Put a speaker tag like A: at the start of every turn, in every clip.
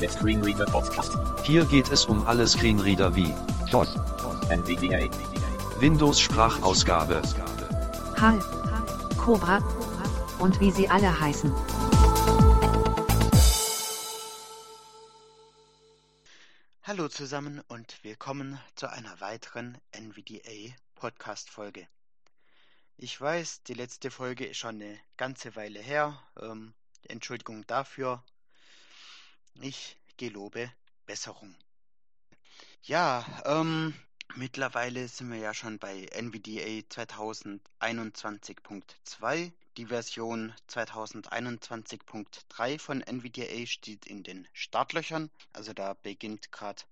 A: Der Screenreader Podcast.
B: Hier geht es um alle Screenreader wie
A: DOS. NVDA.
B: Windows Sprachausgabe,
C: HAL, Cobra und wie sie alle heißen.
D: Hallo zusammen und willkommen zu einer weiteren NVDA Podcast Folge. Ich weiß, die letzte Folge ist schon eine ganze Weile her. Ähm, Entschuldigung dafür. Ich gelobe Besserung. Ja, ähm, mittlerweile sind wir ja schon bei NVDA 2021.2. Die Version 2021.3 von NVDA steht in den Startlöchern. Also da beginnt gerade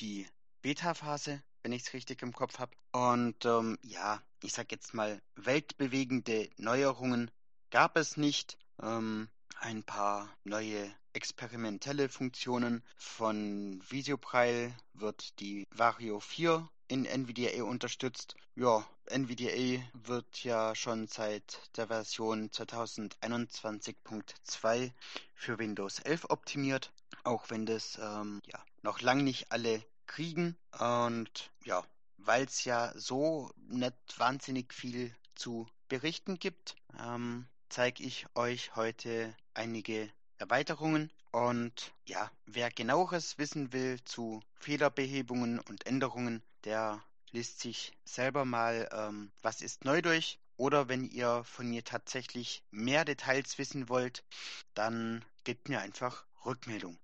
D: die Beta-Phase, wenn ich es richtig im Kopf habe. Und ähm, ja, ich sag jetzt mal, weltbewegende Neuerungen gab es nicht. Ähm, ein paar neue experimentelle Funktionen. Von Videopreil wird die Vario 4 in NVDA unterstützt. Ja, NVDA wird ja schon seit der Version 2021.2 für Windows 11 optimiert, auch wenn das ähm, ja, noch lang nicht alle kriegen. Und ja, weil es ja so nicht wahnsinnig viel zu berichten gibt, ähm, zeige ich euch heute einige Erweiterungen. Und ja, wer genaueres wissen will zu Fehlerbehebungen und Änderungen, der liest sich selber mal ähm, Was ist neu durch. Oder wenn ihr von mir tatsächlich mehr Details wissen wollt, dann gebt mir einfach Rückmeldung.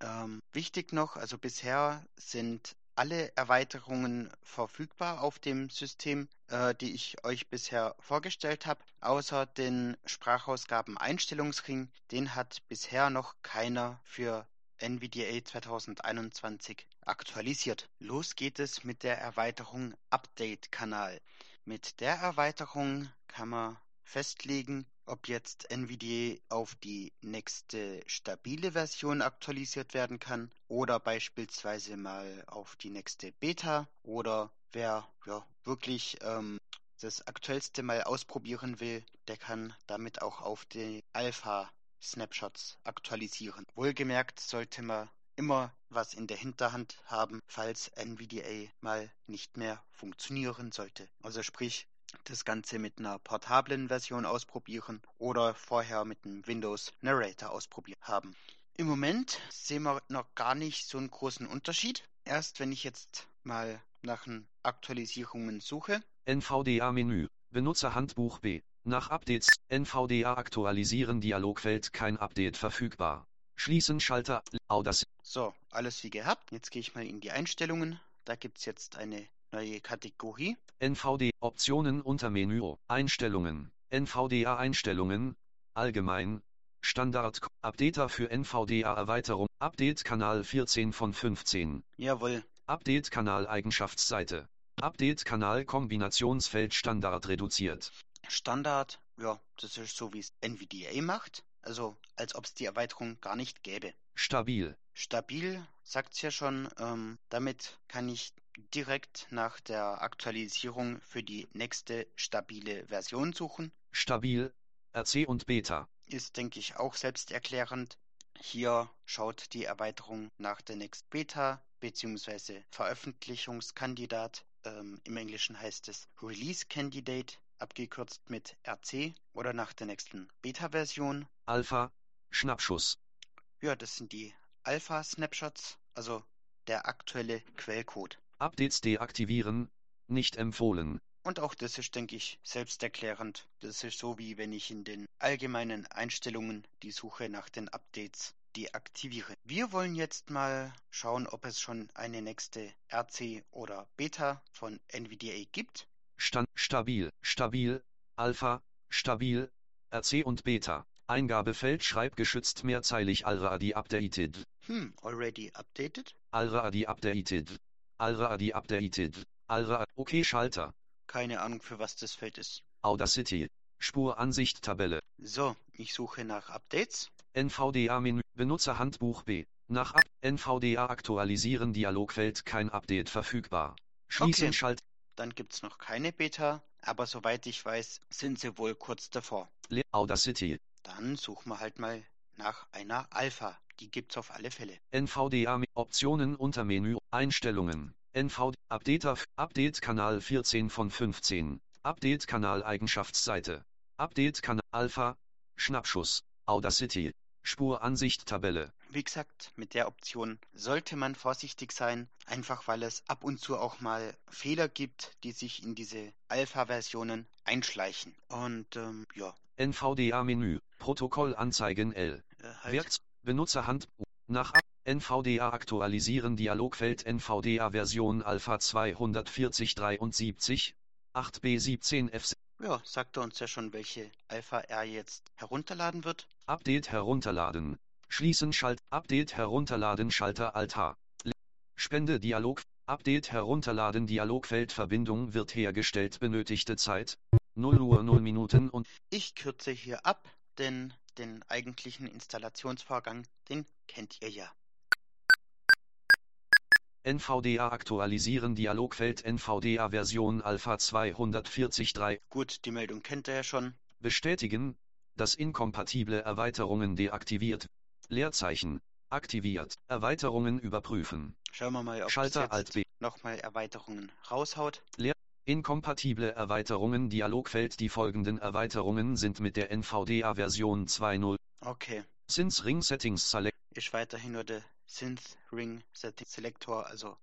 D: Ähm, wichtig noch, also bisher sind alle Erweiterungen verfügbar auf dem System, äh, die ich euch bisher vorgestellt habe, außer den Sprachausgaben Einstellungsring. Den hat bisher noch keiner für NVDA 2021 aktualisiert. Los geht es mit der Erweiterung Update-Kanal. Mit der Erweiterung kann man festlegen, ob jetzt NVDA auf die nächste stabile Version aktualisiert werden kann oder beispielsweise mal auf die nächste Beta oder wer ja, wirklich ähm, das aktuellste mal ausprobieren will, der kann damit auch auf die Alpha Snapshots aktualisieren. Wohlgemerkt sollte man immer was in der Hinterhand haben, falls NVDA mal nicht mehr funktionieren sollte. Also sprich, das Ganze mit einer portablen Version ausprobieren oder vorher mit einem Windows Narrator ausprobiert haben. Im Moment sehen wir noch gar nicht so einen großen Unterschied. Erst wenn ich jetzt mal nach Aktualisierungen suche.
B: NVDA-Menü, Benutzerhandbuch B. Nach Updates, NVDA aktualisieren Dialogfeld kein Update verfügbar. Schließen Schalter, Audacity.
D: So, alles wie gehabt. Jetzt gehe ich mal in die Einstellungen. Da gibt es jetzt eine neue Kategorie.
B: NVD Optionen unter Menü Einstellungen. NVDA Einstellungen Allgemein. Standard Updater für NVDA Erweiterung Update Kanal 14 von 15
D: Jawohl.
B: Update Kanal Eigenschaftsseite. Update Kanal Kombinationsfeld Standard reduziert.
D: Standard, ja, das ist so wie es NVDA macht, also als ob es die Erweiterung gar nicht gäbe.
B: Stabil.
D: Stabil sagt's ja schon, ähm, damit kann ich direkt nach der Aktualisierung für die nächste stabile Version suchen.
B: Stabil, RC und Beta.
D: Ist, denke ich, auch selbsterklärend. Hier schaut die Erweiterung nach der Next Beta bzw. Veröffentlichungskandidat. Ähm, Im Englischen heißt es Release Candidate, abgekürzt mit RC oder nach der nächsten Beta-Version.
B: Alpha, Schnappschuss.
D: Ja, das sind die Alpha-Snapshots, also der aktuelle Quellcode.
B: Updates deaktivieren, nicht empfohlen.
D: Und auch das ist, denke ich, selbsterklärend. Das ist so wie wenn ich in den allgemeinen Einstellungen die Suche nach den Updates deaktiviere. Wir wollen jetzt mal schauen, ob es schon eine nächste RC oder Beta von NVDA gibt.
B: Stand stabil, stabil, Alpha, stabil, RC und Beta. Eingabefeld schreibgeschützt mehrzeilig already updated.
D: Hm, already updated?
B: Already updated. Already updated. Already. Okay, Schalter.
D: Keine Ahnung, für was das Feld ist.
B: Audacity. Spuransicht Tabelle.
D: So, ich suche nach Updates.
B: NVDA-Menü. Benutzerhandbuch B. Nach Up NVDA aktualisieren Dialogfeld kein Update verfügbar. Schließen
D: Okay.
B: Schalt.
D: Dann gibt's noch keine Beta, aber soweit ich weiß, sind sie wohl kurz davor.
B: Le Audacity.
D: Dann suchen wir halt mal nach einer Alpha. Die gibt's auf alle Fälle.
B: NVDA Optionen unter Menü Einstellungen. NVD Update auf Update Kanal 14 von 15 Update Kanal Eigenschaftsseite. Update Kanal Alpha. Schnappschuss. Audacity. Spuransicht Tabelle
D: Wie gesagt, mit der Option sollte man vorsichtig sein, einfach weil es ab und zu auch mal Fehler gibt, die sich in diese Alpha-Versionen einschleichen. Und ähm, ja,
B: NVDA Menü. Protokoll anzeigen L.
D: Äh, halt.
B: Werks Benutzerhand nach NVDA aktualisieren Dialogfeld NVDA Version Alpha 24073 8B17F
D: Ja, sagt er uns ja schon, welche Alpha er jetzt herunterladen wird.
B: Update herunterladen. Schließen Schalt Update herunterladen Schalter Altar. Le- Spende Dialog Update herunterladen Dialogfeld Verbindung wird hergestellt benötigte Zeit 0 Uhr 0 Minuten und
D: Ich kürze hier ab, denn den eigentlichen Installationsvorgang, den kennt ihr ja.
B: NVDA aktualisieren Dialogfeld NVDA Version Alpha 240.3
D: Gut, die Meldung kennt ihr ja schon.
B: bestätigen, dass inkompatible Erweiterungen deaktiviert. Leerzeichen aktiviert. Erweiterungen überprüfen.
D: Schauen wir mal, ob
B: Schalter Alt B.
D: nochmal Erweiterungen raushaut.
B: Inkompatible Erweiterungen Dialogfeld Die folgenden Erweiterungen sind mit der NVDA Version 2.0
D: Okay,
B: Sins Ring Settings Select
D: ist weiterhin nur der Synth Ring Setting Selector, also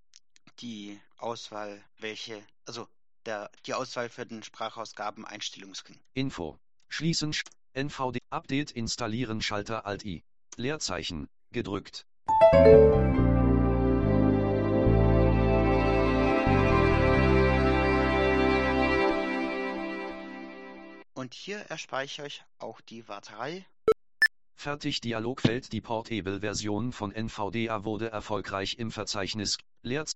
D: die Auswahl, welche, also der, die Auswahl für den Sprachausgaben Einstellungsring.
B: Info. Schließen Sch- NVD Update installieren Schalter Alt I. Leerzeichen gedrückt.
D: Und hier erspare ich euch auch die Warterei.
B: Fertig Dialogfeld Die Portable Version von NVDA wurde erfolgreich im Verzeichnis Leerz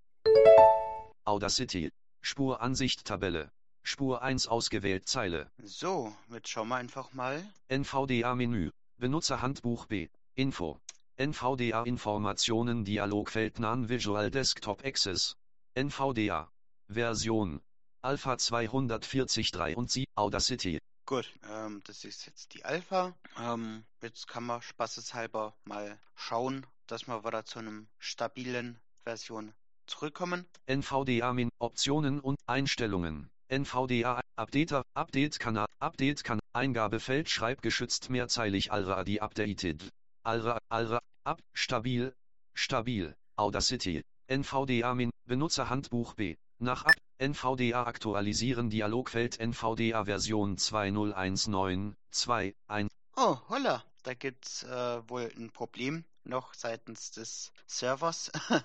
B: Audacity. Spuransicht Tabelle. Spur 1 ausgewählt Zeile.
D: So, jetzt schauen wir einfach mal.
B: NVDA Menü. Benutzerhandbuch B. Info. NVDA Informationen Dialogfeld Non Visual Desktop Access. NVDA Version. Alpha 240.3 und Sie Audacity
D: Gut, ähm, das ist jetzt die Alpha. Ähm, jetzt kann man spaßeshalber mal schauen, dass wir wieder zu einem stabilen Version zurückkommen.
B: NVDA Min Optionen und Einstellungen. NVDA Updater Update Kanal Update Kanal Eingabefeld schreibgeschützt mehrzeilig Alra die updated. Alra Alra Ab stabil stabil Audacity NVDA Min Benutzerhandbuch B nach Ab NVDA aktualisieren Dialogfeld NVDA Version 2019.2.1
D: Oh, holla, da gibt's äh, wohl ein Problem noch seitens des Servers,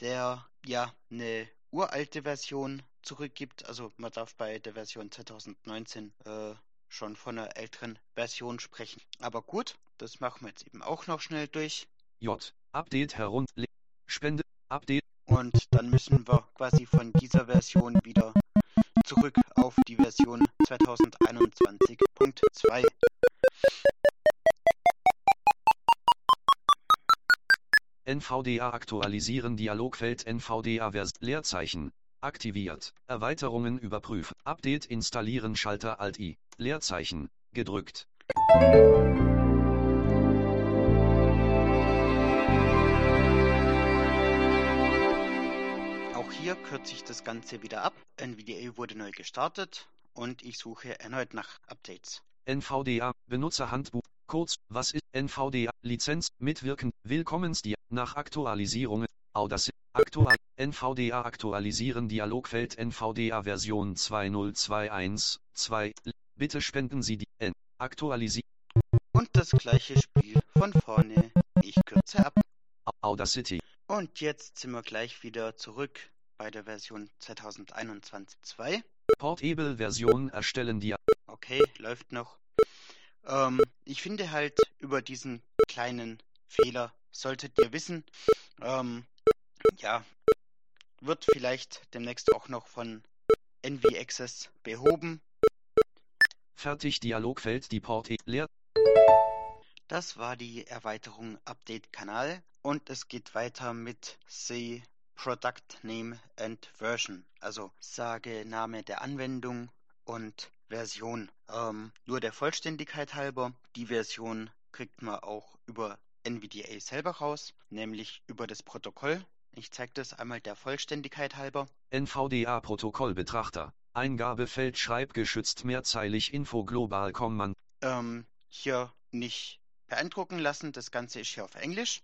D: der ja eine uralte Version zurückgibt. Also man darf bei der Version 2019 äh, schon von einer älteren Version sprechen. Aber gut, das machen wir jetzt eben auch noch schnell durch.
B: J Update herunter Spende Update
D: Und dann müssen wir quasi von dieser Version wieder zurück auf die Version 2021.2.
B: NVDA aktualisieren Dialogfeld NVDA Vers Leerzeichen. Aktiviert. Erweiterungen überprüfen. Update installieren Schalter Alt I. Leerzeichen. Gedrückt
D: hier kürze ich das Ganze wieder ab. NVDA wurde neu gestartet und ich suche erneut nach Updates.
B: NVDA Benutzerhandbuch. Kurz was ist NVDA Lizenz mitwirken. Willkommensdia nach Aktualisierungen. Audacity Aktual NVDA aktualisieren Dialogfeld NVDA Version 2021.2 Bitte spenden Sie die N. Aktualisieren
D: Und das gleiche Spiel von vorne. Ich kürze ab.
B: Audacity.
D: Und jetzt sind wir gleich wieder zurück bei der Version 2021.2.
B: Portable Version erstellen Dia
D: Okay, läuft noch. Ähm, ich finde halt über diesen kleinen Fehler solltet ihr wissen. Ähm, ja, wird vielleicht demnächst auch noch von NV Access behoben.
B: Fertig Dialogfeld die Port E leer
D: Das war die Erweiterung Update Kanal und es geht weiter mit C Product Name and Version, also sage Name der Anwendung und Version. Ähm, nur der Vollständigkeit halber, die Version kriegt man auch über NVDA selber raus, nämlich über das Protokoll. Ich zeige das einmal der Vollständigkeit halber.
B: NVDA-Protokollbetrachter. Eingabefeld schreibgeschützt mehrzeilig Info global Command.
D: Ähm, hier nicht beeindrucken lassen. Das Ganze ist hier auf Englisch.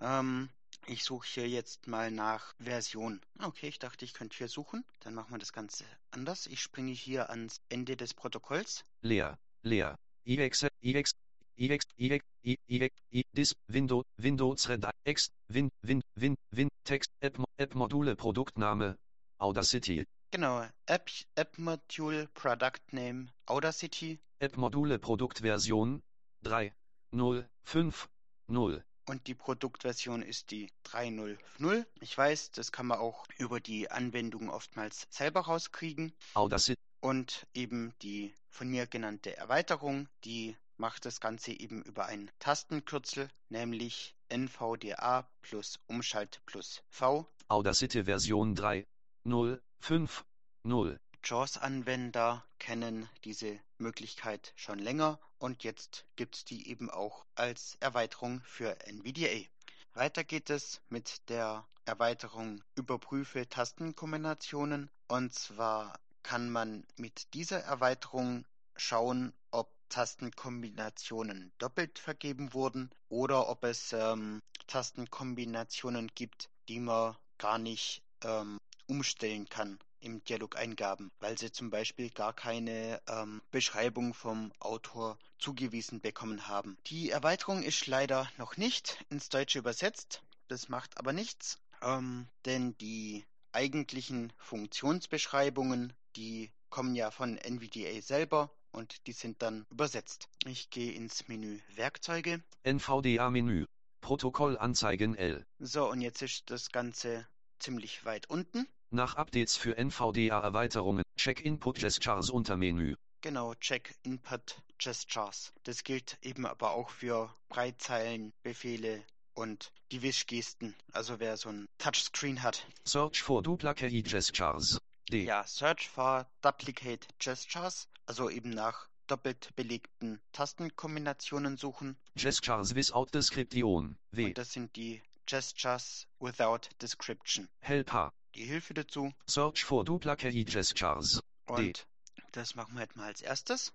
D: Ähm, ich suche hier jetzt mal nach Version. Okay, ich dachte, ich könnte hier suchen. Dann machen wir das Ganze anders. Ich springe hier ans Ende des Protokolls.
B: Leer, leer. IX, IX, IX, IX, IX, I, Dis, Window, Windows Red, X, Win, Win, Win, Win, Text, App, App Module, Produktname, Audacity.
D: Genau, App, App Module Product Name Audacity.
B: App Module Produktversion 3, 0, 5, 0.
D: Und die Produktversion ist die 3.0.0. Ich weiß, das kann man auch über die Anwendung oftmals selber rauskriegen.
B: Audacity.
D: Und eben die von mir genannte Erweiterung, die macht das Ganze eben über ein Tastenkürzel, nämlich NVDA plus Umschalt plus V.
B: Audacity Version 3, 0, 5, 0.
D: JAWS-Anwender kennen diese Möglichkeit schon länger und jetzt gibt es die eben auch als Erweiterung für NVDA. Weiter geht es mit der Erweiterung Überprüfe Tastenkombinationen und zwar kann man mit dieser Erweiterung schauen, ob Tastenkombinationen doppelt vergeben wurden oder ob es ähm, Tastenkombinationen gibt, die man gar nicht ähm, umstellen kann im Dialogeingaben, weil sie zum Beispiel gar keine ähm, Beschreibung vom Autor zugewiesen bekommen haben. Die Erweiterung ist leider noch nicht ins Deutsche übersetzt. Das macht aber nichts, ähm, denn die eigentlichen Funktionsbeschreibungen, die kommen ja von NVDA selber und die sind dann übersetzt. Ich gehe ins Menü Werkzeuge.
B: NVDA-Menü. Protokollanzeigen L.
D: So, und jetzt ist das Ganze ziemlich weit unten.
B: Nach Updates für NVDA-Erweiterungen, Check Input Gestures unter Menü.
D: Genau, Check Input Gestures. Das gilt eben aber auch für Breitzeilen, Befehle und die Wischgesten. Also wer so ein Touchscreen hat.
B: Search for Duplicate Gestures. D.
D: Ja, Search for Duplicate Gestures. Also eben nach doppelt belegten Tastenkombinationen suchen.
B: Gestures without description. W.
D: Und das sind die Gestures without description.
B: Helper.
D: Die Hilfe dazu.
B: Search for Duplicate Gestures.
D: Und das machen wir jetzt mal als erstes.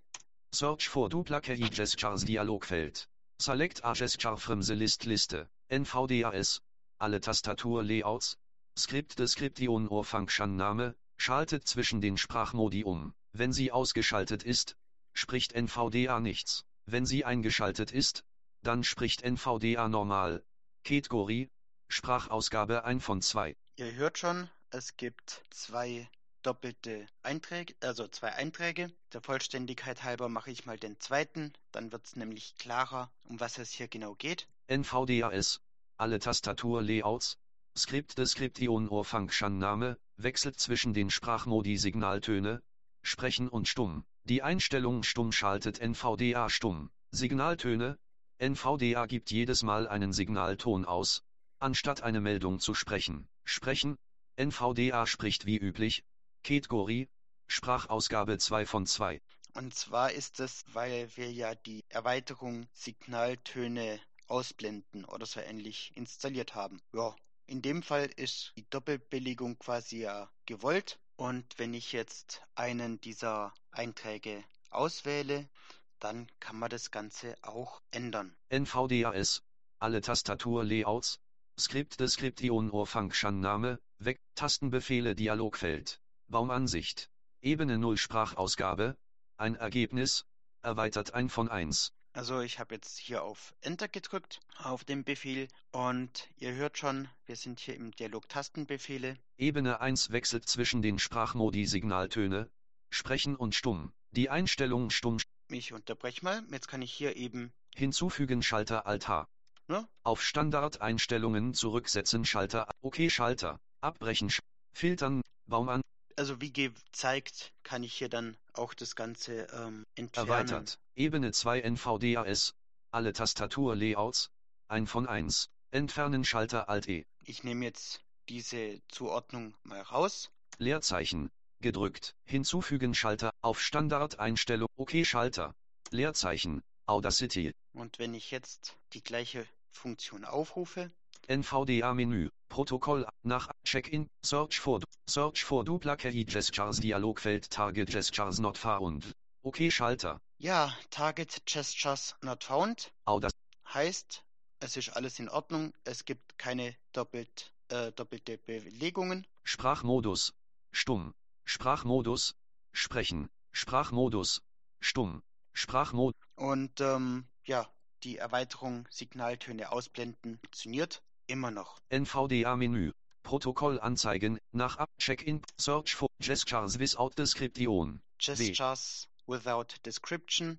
B: Search for Duplicate Gestures Dialogfeld. Select a gesture from the list Liste. NVDAS. Alle Tastaturlayouts. Script Description or Function Name. Schaltet zwischen den Sprachmodi um. Wenn sie ausgeschaltet ist, spricht NVDA nichts. Wenn sie eingeschaltet ist, dann spricht NVDA normal. Kategorie. Sprachausgabe 1 von 2.
D: Ihr hört schon, es gibt zwei doppelte Einträge, also zwei Einträge. Der Vollständigkeit halber mache ich mal den zweiten, dann wird es nämlich klarer, um was es hier genau geht.
B: NVDAS. Alle Tastaturlayouts. Script Description or Function Name, wechselt zwischen den Sprachmodi Signaltöne, Sprechen und Stumm. Die Einstellung Stumm schaltet NVDA stumm. Signaltöne. NVDA gibt jedes Mal einen Signalton aus, anstatt eine Meldung zu sprechen. Sprechen. NVDA spricht wie üblich. Kategorie. Sprachausgabe 2 von 2.
D: Und zwar ist es, weil wir ja die Erweiterung Signaltöne ausblenden oder so ähnlich installiert haben. Ja, in dem Fall ist die Doppelbelegung quasi ja gewollt. Und wenn ich jetzt einen dieser Einträge auswähle, dann kann man das Ganze auch ändern.
B: NVDAS. Alle Tastaturlayouts. Script Description or Function Name. Weg. Tastenbefehle Dialogfeld. Baumansicht. Ebene 0 Sprachausgabe. Ein Ergebnis. Erweitert 1 von 1.
D: Also ich habe jetzt hier auf Enter gedrückt auf den Befehl und ihr hört schon, wir sind hier im Dialog Tastenbefehle.
B: Ebene 1 wechselt zwischen den Sprachmodi Signaltöne, Sprechen und Stumm. Die Einstellung Stumm.
D: Ich unterbreche mal, jetzt kann ich hier eben
B: Hinzufügen Schalter Alt H.
D: Ne?
B: Auf Standardeinstellungen zurücksetzen Schalter OK Schalter. Abbrechen. Sch Filtern. Baum an.
D: Also wie gezeigt, kann ich hier dann auch das Ganze ähm, entfernen.
B: Erweitert. Ebene 2 NVDAS. Alle Tastaturlayouts. Ein von 1. Entfernen Schalter Alt E.
D: Ich nehme jetzt diese Zuordnung mal raus.
B: Leerzeichen. Gedrückt. Hinzufügen Schalter. Auf Standardeinstellung. OK Schalter. Leerzeichen. Audacity,
D: Und wenn ich jetzt die gleiche Funktion aufrufe,
B: NVDA-Menü, Protokoll, nach Check-in, Search for, Search for Duplicate Gestures Dialogfeld Target Gestures Not Found. OK Schalter,
D: ja, Target Gestures Not Found
B: Audac
D: heißt, es ist alles in Ordnung, es gibt keine doppelt, äh, doppelte Belegungen.
B: Sprachmodus, stumm, Sprachmodus, sprechen, Sprachmodus, stumm, Sprachmodus,
D: Und ähm, ja, die Erweiterung Signaltöne ausblenden funktioniert immer noch.
B: NVDA-Menü, Protokoll anzeigen, nach Ab Check-in, Search for Gestures without Description.
D: Gestures without description,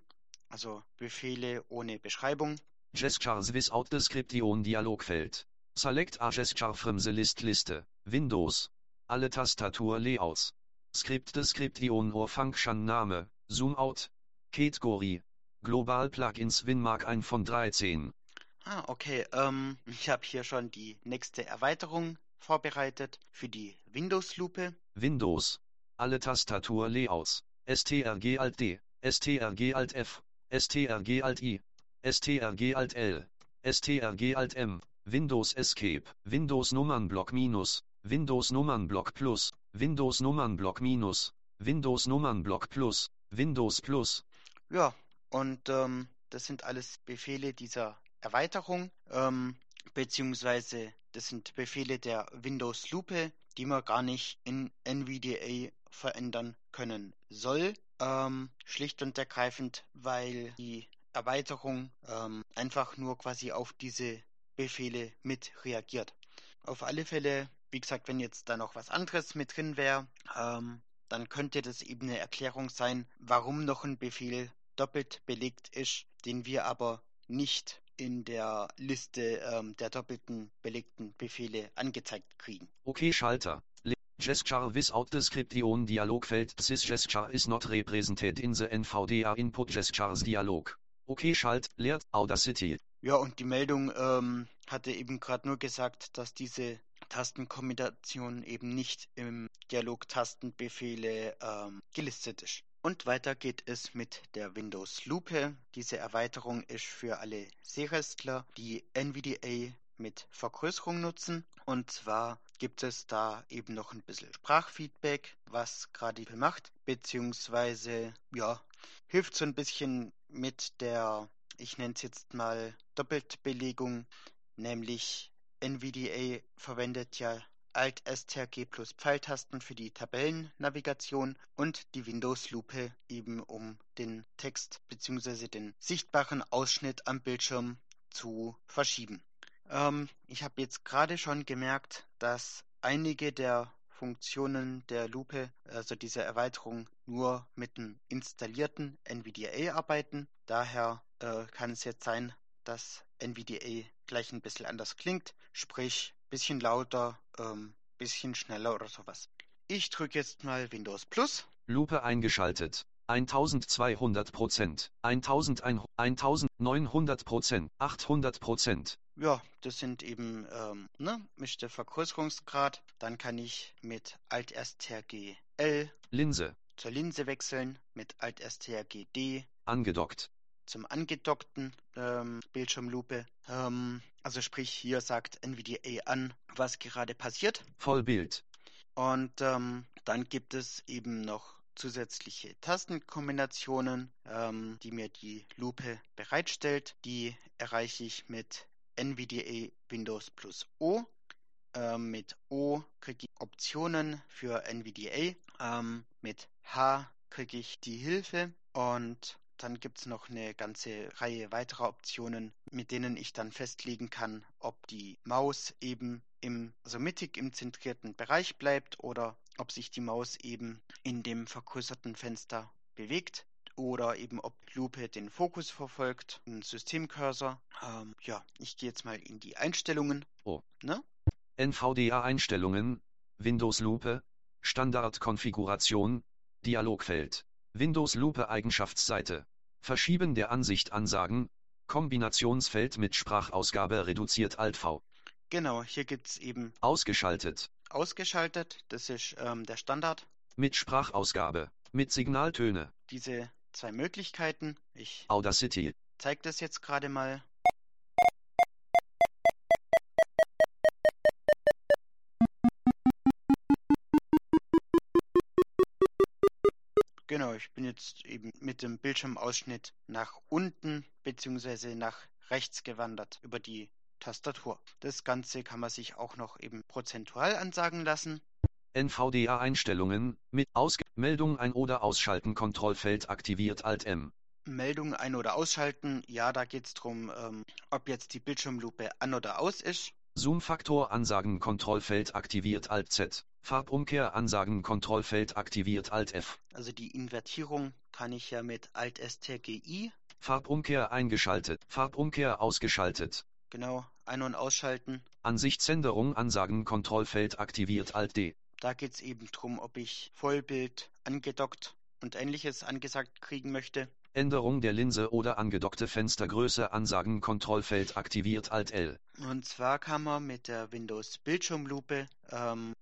D: also Befehle ohne Beschreibung.
B: Gestures without Description Dialogfeld. Select a gesture from the list Liste. Windows. Alle Tastatur-Layouts. Script Description or Function Name. Zoom out. Kategorie. Global Plugins WinMark 1 von 13.
D: Ah, okay. Ähm, ich habe hier schon die nächste Erweiterung vorbereitet für die Windows-Lupe.
B: Windows. Alle Tastatur-Layouts. STRG Alt D. STRG Alt F. STRG Alt I. STRG Alt L. STRG Alt M. Windows Escape. Windows Nummernblock Minus. Windows Nummernblock Plus. Windows Nummernblock Minus. Windows Nummernblock Plus. Windows Plus.
D: Ja, und ähm, das sind alles Befehle dieser Erweiterung, ähm, beziehungsweise das sind Befehle der Windows-Lupe, die man gar nicht in NVDA verändern können soll. Ähm, schlicht und ergreifend, weil die Erweiterung ähm, einfach nur quasi auf diese Befehle mit reagiert. Auf alle Fälle, wie gesagt, wenn jetzt da noch was anderes mit drin wäre, ähm, dann könnte das eben eine Erklärung sein, warum noch ein Befehl doppelt belegt ist, den wir aber nicht in der Liste ähm, der doppelten belegten Befehle angezeigt kriegen.
B: OK Schalter. Gesture without Description Dialogfeld This gesture is not represented in the NVDA Input Gestures Dialog. OK Schalt, leert, Audacity.
D: Ja, und die Meldung ähm, hatte eben gerade nur gesagt, dass diese Tastenkombination eben nicht im Dialog Tastenbefehle ähm, gelistet ist. Und weiter geht es mit der Windows Lupe. Diese Erweiterung ist für alle Serestler, die NVDA mit Vergrößerung nutzen. Und zwar gibt es da eben noch ein bisschen Sprachfeedback, was gerade macht, beziehungsweise ja, hilft so ein bisschen mit der, ich nenne es jetzt mal Doppeltbelegung, nämlich NVDA verwendet ja Alt STRG plus Pfeiltasten für die Tabellennavigation und die Windows-Lupe eben um den Text bzw. den sichtbaren Ausschnitt am Bildschirm zu verschieben. Ähm, ich habe jetzt gerade schon gemerkt, dass einige der Funktionen der Lupe, also dieser Erweiterung, nur mit dem installierten NVDA arbeiten. Daher äh, kann es jetzt sein, dass NVDA gleich ein bisschen anders klingt, sprich bisschen lauter, ähm, bisschen schneller oder sowas. Ich drücke jetzt mal Windows Plus.
B: Lupe eingeschaltet. 1200 Prozent, 1900 Prozent, 800 Prozent.
D: Ja, das sind eben, ähm, ne, der Vergrößerungsgrad. Dann kann ich mit Alt STRG L
B: Linse,
D: zur Linse wechseln, mit Alt STRG D
B: angedockt.
D: Zum angedockten ähm, Bildschirmlupe. Ähm, also sprich, hier sagt NVDA an, was gerade passiert.
B: Vollbild.
D: Und ähm, dann gibt es eben noch zusätzliche Tastenkombinationen, ähm, die mir die Lupe bereitstellt. Die erreiche ich mit NVDA Windows plus O. Ähm, mit O kriege ich Optionen für NVDA. Ähm, mit H kriege ich die Hilfe und dann gibt es noch eine ganze Reihe weiterer Optionen, mit denen ich dann festlegen kann, ob die Maus eben im, also mittig im zentrierten Bereich bleibt oder ob sich die Maus eben in dem vergrößerten Fenster bewegt oder eben ob Lupe den Fokus verfolgt, ein Systemcursor. Ähm, ja, ich gehe jetzt mal in die Einstellungen.
B: Oh.
D: Ne?
B: NVDA-Einstellungen, Windows Lupe, Standardkonfiguration, Dialogfeld, Windows Lupe Eigenschaftsseite, Verschieben der Ansicht Ansagen, Kombinationsfeld mit Sprachausgabe reduziert Alt V,
D: Genau, hier gibt es eben
B: ausgeschaltet,
D: ausgeschaltet. Das ist ähm, der Standard.
B: mit Sprachausgabe, mit Signaltöne,
D: Diese zwei Möglichkeiten. Ich
B: Audacity,
D: zeige das jetzt gerade mal. Genau, ich bin jetzt eben mit dem Bildschirmausschnitt nach unten bzw. nach rechts gewandert über die Tastatur. Das Ganze kann man sich auch noch eben prozentual ansagen lassen.
B: NVDA-Einstellungen, mit Ausge Meldung ein- oder ausschalten Kontrollfeld aktiviert Alt M.
D: Meldung ein- oder ausschalten, ja, da geht es darum, ähm, ob jetzt die Bildschirmlupe an oder aus ist.
B: Zoom-Faktor Ansagen Kontrollfeld aktiviert Alt Z. Farbumkehr Ansagen Kontrollfeld aktiviert Alt F.
D: Also die Invertierung kann ich ja mit Alt STRGI,
B: Farbumkehr eingeschaltet. Farbumkehr ausgeschaltet.
D: genau, ein- und ausschalten.
B: Ansichtsänderung Ansagen Kontrollfeld aktiviert Alt D.
D: Da geht es eben darum, ob ich Vollbild angedockt und ähnliches angesagt kriegen möchte.
B: Änderung der Linse oder angedockte Fenstergröße Ansagen Kontrollfeld aktiviert Alt L.
D: Und zwar kann man mit der Windows Bildschirmlupe ähm,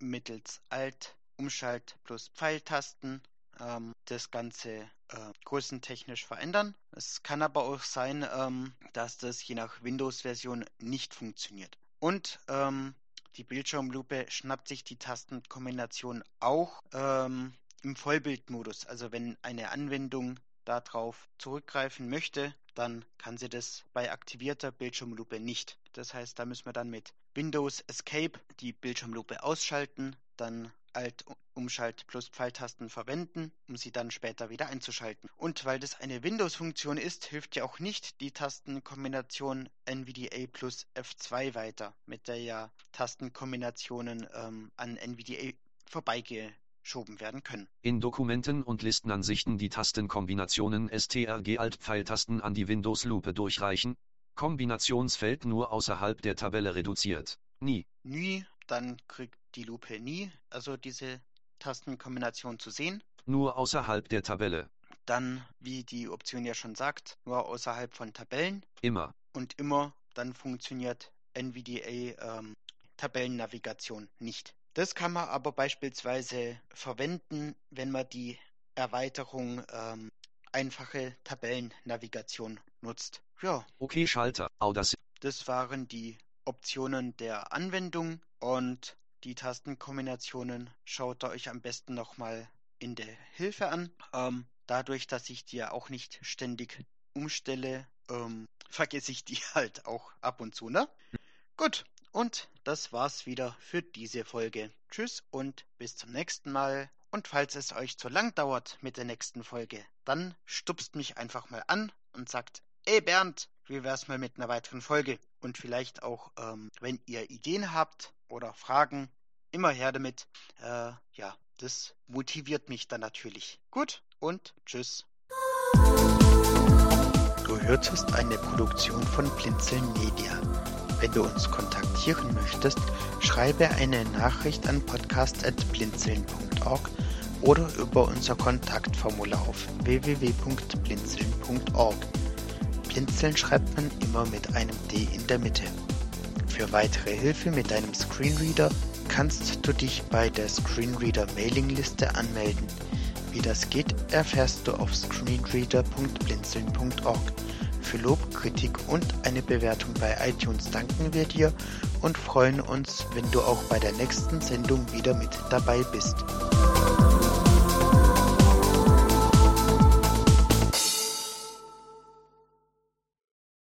D: mittels Alt, Umschalt plus Pfeiltasten ähm, das Ganze äh, größentechnisch verändern. Es kann aber auch sein, ähm, dass das je nach Windows-Version nicht funktioniert. Und ähm, die Bildschirmlupe schnappt sich die Tastenkombination auch ähm, im Vollbildmodus. Also wenn eine Anwendung darauf zurückgreifen möchte, dann kann sie das bei aktivierter Bildschirmlupe nicht. Das heißt, da müssen wir dann mit Windows Escape die Bildschirmlupe ausschalten, dann Alt Umschalt plus Pfeiltasten verwenden, um sie dann später wieder einzuschalten. Und weil das eine Windows-Funktion ist, hilft ja auch nicht die Tastenkombination NVDA plus F2 weiter, mit der ja Tastenkombinationen ähm, an NVDA vorbeigeschoben werden können.
B: In Dokumenten und Listenansichten die Tastenkombinationen STRG Alt Pfeiltasten an die Windows-Lupe durchreichen. Kombinationsfeld nur außerhalb der Tabelle reduziert. Nie.
D: Nie, dann kriegt die Lupe nie, also diese Tastenkombination zu sehen.
B: Nur außerhalb der Tabelle.
D: Dann, wie die Option ja schon sagt, nur außerhalb von Tabellen
B: Immer.
D: und immer dann funktioniert NVDA ähm, Tabellennavigation nicht. Das kann man aber beispielsweise verwenden, wenn man die Erweiterung ähm, einfache Tabellennavigation nutzt. Ja,
B: Okay Schalter. Audacity.
D: das waren die Optionen der Anwendung und die Tastenkombinationen schaut ihr euch am besten nochmal in der Hilfe an. Ähm, dadurch, dass ich die ja auch nicht ständig umstelle, ähm, vergesse ich die halt auch ab und zu, ne? Gut, und das war's wieder für diese Folge. Tschüss und bis zum nächsten Mal. Und falls es euch zu lang dauert mit der nächsten Folge, dann stupst mich einfach mal an und sagt, ey Bernd, wie wär's mal mit einer weiteren Folge? Und vielleicht auch, ähm, wenn ihr Ideen habt oder Fragen, immer her damit. Äh, ja, das motiviert mich dann natürlich. Gut und tschüss. Du hörtest eine Produktion von Blinzeln Media. Wenn du uns kontaktieren möchtest, schreibe eine Nachricht an podcast.blinzeln.org oder über unser Kontaktformular auf www.blinzeln.org. Blinzeln schreibt man immer mit einem D in der Mitte. Für weitere Hilfe mit deinem Screenreader kannst du dich bei der Screenreader Mailingliste anmelden. Wie das geht, erfährst du auf screenreader.blinzeln.org. Für Lob, Kritik und eine Bewertung bei iTunes danken wir dir und freuen uns, wenn du auch bei der nächsten Sendung wieder mit dabei bist.